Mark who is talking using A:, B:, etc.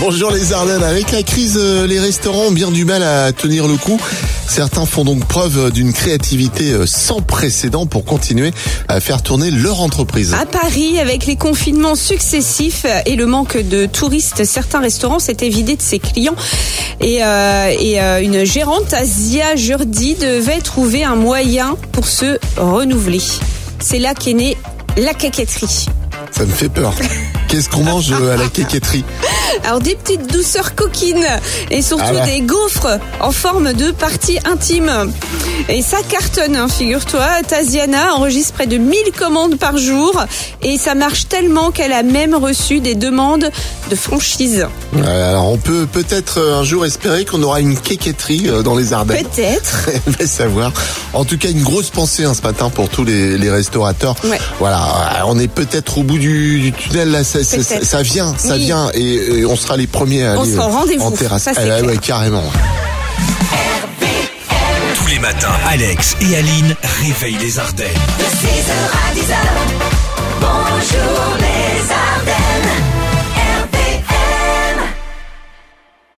A: Bonjour les Ardennes. Avec la crise, euh, les restaurants ont bien du mal à tenir le coup. Certains font donc preuve d'une créativité euh, sans précédent pour continuer à faire tourner leur entreprise.
B: À Paris, avec les confinements successifs et le manque de touristes, certains restaurants s'étaient vidés de ses clients. Et, euh, et euh, une gérante, Asia Jurdi, devait trouver un moyen pour se renouveler. C'est là qu'est née la caquetterie.
A: Ça me fait peur. Qu'est-ce qu'on mange euh, à la quéquetterie
B: Alors des petites douceurs coquines et surtout
A: Ah
B: des gaufres en forme de partie intime. Et ça cartonne, hein, figure-toi. Taziana enregistre près de 1000 commandes par jour et ça marche tellement qu'elle a même reçu des demandes de franchise.
A: Alors on peut peut-être euh, un jour espérer qu'on aura une quéquetterie euh, dans les Ardennes.
B: Peut-être.
A: va savoir. En tout cas, une grosse pensée hein, ce matin pour tous les, les restaurateurs.
B: Ouais.
A: Voilà, euh, on est peut-être au bout du, du tunnel là. Ça, ça,
B: Peut-être.
A: ça vient, ça
B: Oui.
A: vient, et, et on sera les premiers à
B: On
A: aller euh, en terrasse.
B: Ça,
A: Ah, ouais, carrément.
C: Tous les matins, Alex et Aline réveillent les Ardennes.
D: De 6h à 10h, bonjour les